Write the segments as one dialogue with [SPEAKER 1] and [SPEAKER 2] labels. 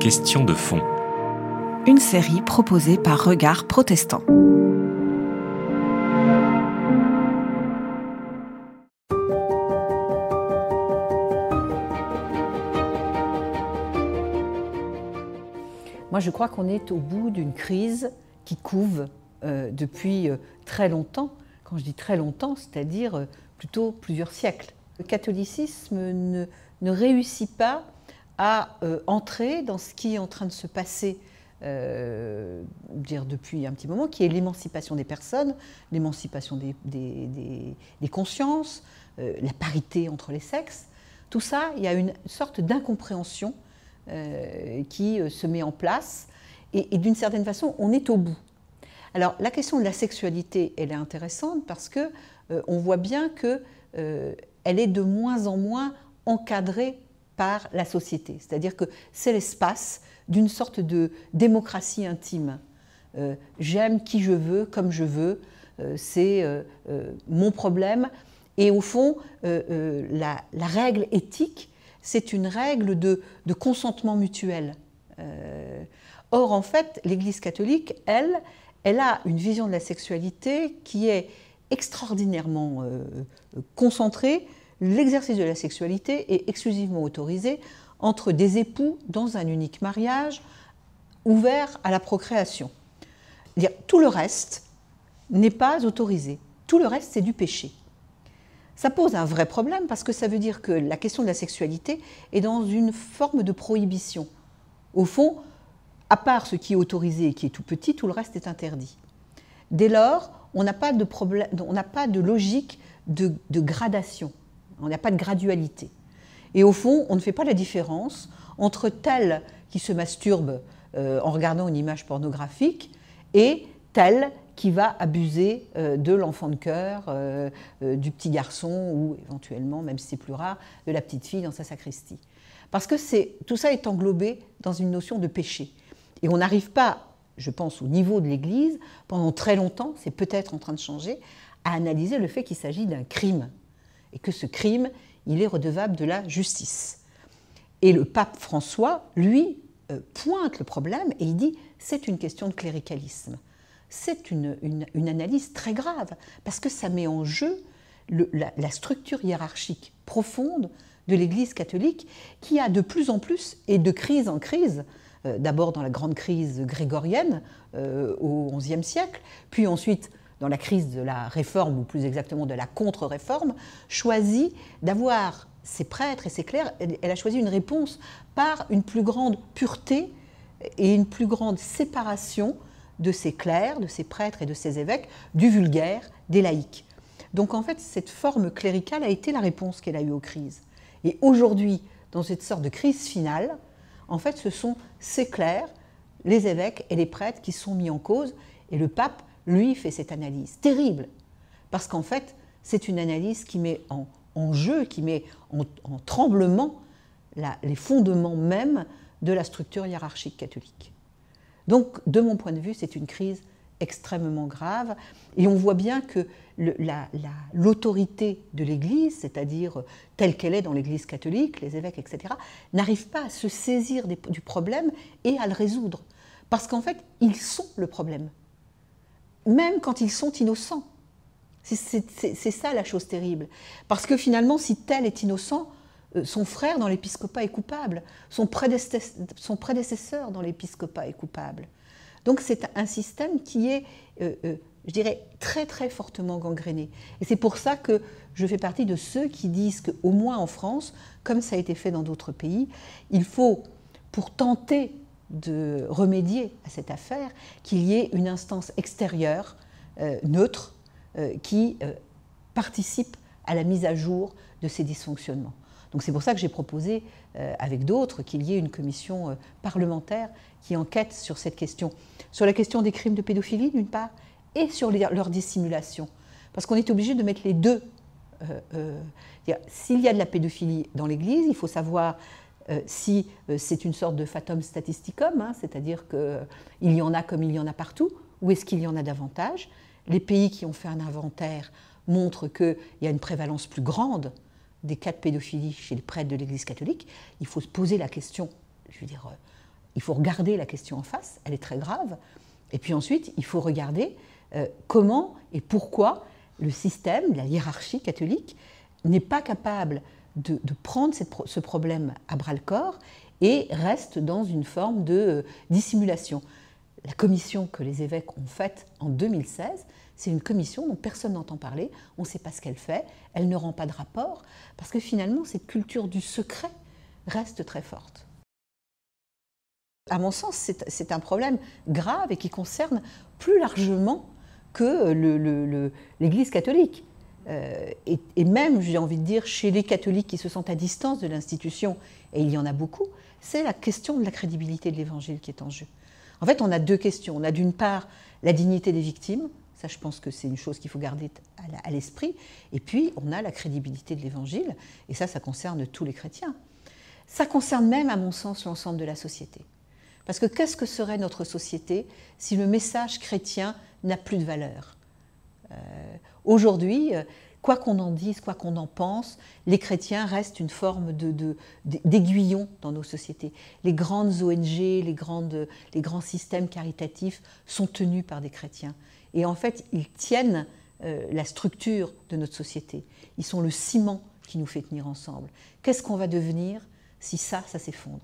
[SPEAKER 1] Question de fond.
[SPEAKER 2] Une série proposée par Regard Protestant.
[SPEAKER 3] Moi, je crois qu'on est au bout d'une crise qui couve euh, depuis euh, très longtemps. Quand je dis très longtemps, c'est-à-dire euh, plutôt plusieurs siècles. Le catholicisme ne, ne réussit pas à entrer dans ce qui est en train de se passer dire depuis un petit moment, qui est l'émancipation des personnes, l'émancipation des, des, des, consciences, la parité entre les sexes. Tout ça, il y a une sorte d'incompréhension qui se met en place, et, et d'une certaine façon, on est au bout. Alors la question de la sexualité, elle est intéressante parce que euh, on voit bien que euh, elle est de moins en moins encadrée par la société. C'est-à-dire que c'est l'espace d'une sorte de démocratie intime. Euh, j'aime qui je veux, comme je veux, c'est mon problème. Et au fond, la, règle éthique, c'est une règle de, consentement mutuel. or, en fait, l'Église catholique, elle, elle a une vision de la sexualité qui est extraordinairement euh, concentrée. L'exercice de la sexualité est exclusivement autorisé entre des époux dans un unique mariage ouvert à la procréation. Tout le reste n'est pas autorisé. Tout le reste, c'est du péché. Ça pose un vrai problème parce que ça veut dire que la question de la sexualité est dans une forme de prohibition. Au fond, à part ce qui est autorisé et qui est tout petit, tout le reste est interdit. Dès lors, on n'a pas de, logique de, gradation, on n'a pas de gradualité. Et au fond, on ne fait pas la différence entre tel qui se masturbe euh, en regardant une image pornographique et tel qui va abuser euh, de l'enfant de cœur, euh, du petit garçon ou éventuellement, même si c'est plus rare, de la petite fille dans sa sacristie. Parce que tout ça est englobé dans une notion de péché. Et on n'arrive pas, je pense, au niveau de l'Église, pendant très longtemps, c'est peut-être en train de changer, à analyser le fait qu'il s'agit d'un crime. Et que ce crime, il est redevable de la justice. Et le pape François, lui, euh, pointe le problème et il dit c'est une question de cléricalisme. C'est une, analyse très grave, parce que ça met en jeu la, structure hiérarchique profonde de l'Église catholique, qui a de plus en plus, et de crise en crise, euh, d'abord dans la grande crise grégorienne euh, au XIe siècle, puis ensuite dans la crise de la réforme, ou plus exactement de la contre-réforme, choisit d'avoir ses prêtres et ses clercs, elle a choisi une réponse par une plus grande pureté et une plus grande séparation de ses clercs, de ses prêtres et de ses évêques, du vulgaire, des laïcs. Donc en fait, cette forme cléricale a été la réponse qu'elle a eue aux crises. Et aujourd'hui, dans cette sorte de crise finale, en fait, ce sont ces clercs, les évêques et les prêtres qui sont mis en cause, et le pape, lui, fait cette analyse. Terrible, parce qu'en fait, c'est une analyse qui met en, jeu, qui met en, tremblement les fondements même de la structure hiérarchique catholique. Donc, de mon point de vue, c'est une crise extrêmement grave. Et on voit bien que l'autorité de l'Église, c'est-à-dire telle qu'elle est dans l'Église catholique, les évêques, etc., n'arrive pas à se saisir du problème et à le résoudre. Parce qu'en fait, ils sont le problème, même quand ils sont innocents. C'est ça la chose terrible. Parce que finalement, si tel est innocent, euh, son frère dans l'épiscopat est coupable, son prédécesseur dans l'épiscopat est coupable. Donc c'est un système qui est, euh, euh, je dirais, très très fortement gangréné. Et c'est pour ça que je fais partie de ceux qui disent qu'au moins en France, comme ça a été fait dans d'autres pays, il faut, pour tenter de remédier à cette affaire, qu'il y ait une instance extérieure, euh, neutre, qui participe à la mise à jour de ces dysfonctionnements. Donc c'est pour ça que j'ai proposé, euh, avec d'autres, qu'il y ait une commission euh, parlementaire qui enquête sur cette question. Sur la question des crimes de pédophilie, d'une part, et sur leur dissimulation. Parce qu'on est obligé de mettre les deux. Euh, s'il y a de la pédophilie dans l'Église, il faut savoir si c'est une sorte de fatum statisticum, hein, c'est-à-dire qu'il y en a comme il y en a partout, ou est-ce qu'il y en a davantage? Les pays qui ont fait un inventaire montrent qu'il y a une prévalence plus grande des cas de pédophilie chez les prêtres de l'Église catholique, il faut se poser la question je veux dire, euh, il faut regarder la question en face, elle est très grave. Et puis ensuite, il faut regarder euh, comment et pourquoi le système, la hiérarchie catholique, n'est pas capable de, prendre ce problème à bras le corps et reste dans une forme de euh, dissimulation. La commission que les évêques ont faite en 2016, c'est une commission dont personne n'entend parler, on ne sait pas ce qu'elle fait, elle ne rend pas de rapport, parce que finalement, cette culture du secret reste très forte. À mon sens, c'est un problème grave et qui concerne plus largement que l'Église catholique. Euh, et, même, j'ai envie de dire, chez les catholiques qui se sentent à distance de l'institution, et il y en a beaucoup, c'est la question de la crédibilité de l'Évangile qui est en jeu. En fait, on a deux questions. On a d'une part la dignité des victimes, ça je pense que c'est une chose qu'il faut garder à l'esprit, et puis on a la crédibilité de l'Évangile, et ça, ça concerne tous les chrétiens. Ça concerne même, à mon sens, l'ensemble de la société. Parce que qu'est-ce que serait notre société si le message chrétien n'a plus de valeur? Aujourd'hui, euh, quoi qu'on en dise, quoi qu'on en pense, les chrétiens restent une forme d'aiguillon dans nos sociétés. Les grandes ONG, les, grands systèmes caritatifs sont tenus par des chrétiens. Et en fait, ils tiennent euh, la structure de notre société. Ils sont le ciment qui nous fait tenir ensemble. Qu'est-ce qu'on va devenir si ça, ça s'effondre?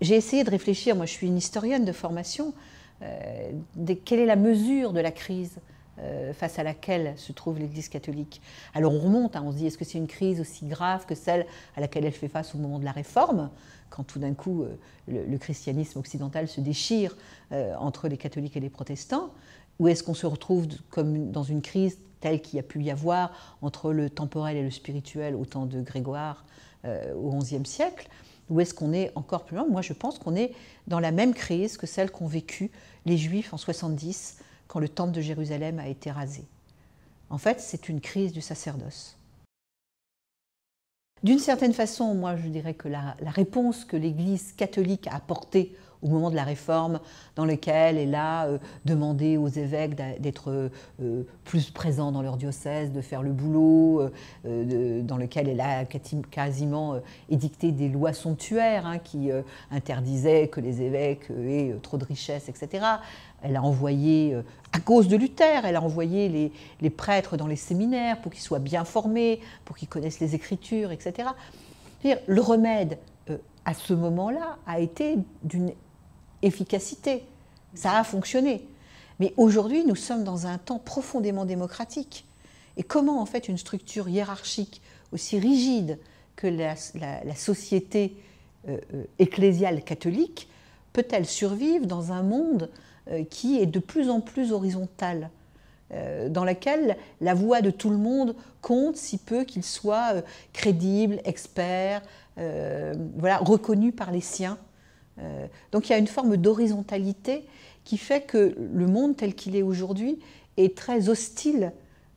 [SPEAKER 3] J'ai essayé de réfléchir, moi je suis une historienne de formation, euh, quelle est la mesure de la crise? Euh, face à laquelle se trouve l'Église catholique. Alors on remonte, hein, on se dit est-ce que c'est une crise aussi grave que celle à laquelle elle fait face au moment de la Réforme, quand tout d'un coup euh, le, christianisme occidental se déchire entre les catholiques et les protestants, ou est-ce qu'on se retrouve comme dans une crise telle qu'il y a pu y avoir entre le temporel et le spirituel au temps de Grégoire au XIe siècle ou est-ce qu'on est encore plus loin? Moi, je pense qu'on est dans la même crise que celle qu'ont vécue les Juifs en 70, quand le temple de Jérusalem a été rasé. En fait, c'est une crise du sacerdoce. D'une certaine façon, moi, je dirais que la, réponse que l'Église catholique a apportée au moment de la réforme, dans lequel elle a euh, demandé aux évêques d'être euh, euh, plus présents dans leur diocèse, de faire le boulot, dans lequel elle a quasiment édicté des lois somptuaires hein, qui interdisaient que les évêques aient trop de richesses, etc. Elle a envoyé, à cause de Luther, elle a envoyé les, les prêtres dans les séminaires pour qu'ils soient bien formés, pour qu'ils connaissent les Écritures, etc. Le remède à ce moment-là a été d'une efficacité. Ça a fonctionné. Mais aujourd'hui, nous sommes dans un temps profondément démocratique. Et comment, en fait, une structure hiérarchique aussi rigide que la, société euh, euh, ecclésiale catholique peut-elle survivre dans un monde euh, qui est de plus en plus horizontal dans lequel la voix de tout le monde compte si peu qu'il soit crédible, expert, voilà, reconnu par les siens? Euh, donc il y a une forme d'horizontalité qui fait que le monde tel qu'il est aujourd'hui est très hostile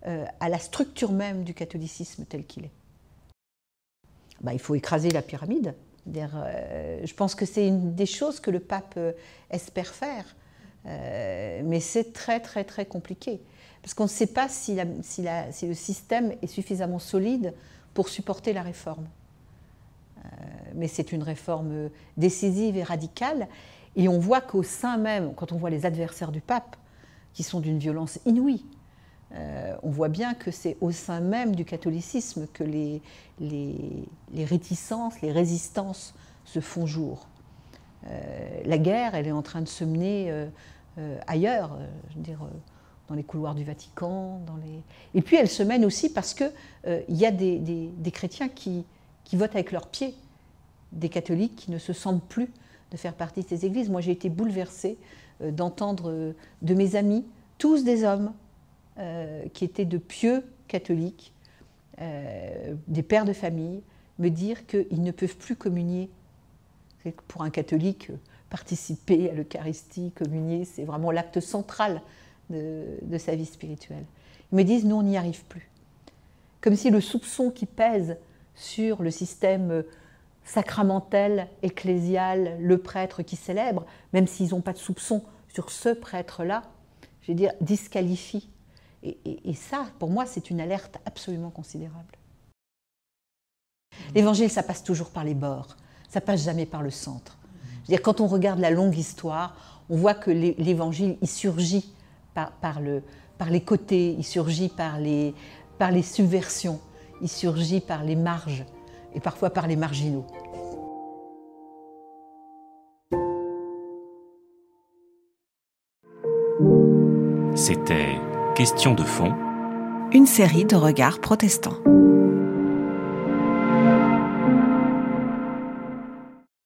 [SPEAKER 3] euh, à la structure même du catholicisme tel qu'il est. Bah, il faut écraser la pyramide. Euh, je pense que c'est une des choses que le pape espère faire, mais c'est très très très compliqué parce qu'on ne sait pas si, si le système est suffisamment solide pour supporter la réforme. Euh, mais c'est une réforme décisive et radicale. Et on voit qu'au sein même, quand on voit les adversaires du pape, qui sont d'une violence inouïe, euh, on voit bien que c'est au sein même du catholicisme que les, les, réticences, les résistances se font jour. Euh, la guerre, elle est en train de se mener ailleurs, je veux dire, dans les couloirs du Vatican. Dans les... Et puis elle se mène aussi parce qu'il il y a des, des chrétiens qui, qui votent avec leurs pieds, des catholiques qui ne se sentent plus de faire partie de ces églises. Moi, j'ai été bouleversée euh, d'entendre euh, de mes amis, tous des hommes, euh, qui étaient de pieux catholiques, des pères de famille, me dire qu'ils ne peuvent plus communier. Pour un catholique, participer à l'Eucharistie, communier, c'est vraiment l'acte central de, de, sa vie spirituelle. Ils me disent, nous, on n'y arrive plus. Comme si le soupçon qui pèse sur le système sacramentel, ecclésial, le prêtre qui célèbre, même s'ils n'ont pas de soupçon sur ce prêtre-là, je veux dire, disqualifie. Et, ça, pour moi, c'est une alerte absolument considérable. L'évangile, ça passe toujours par les bords, ça passe jamais par le centre. dire, quand on regarde la longue histoire, on voit que l'Évangile, il surgit par, par, le, par, les côtés, il surgit par les, par les subversions, il surgit par les marges et parfois par les marginaux.
[SPEAKER 1] C'était Question de fond.
[SPEAKER 2] Une série de regards protestants.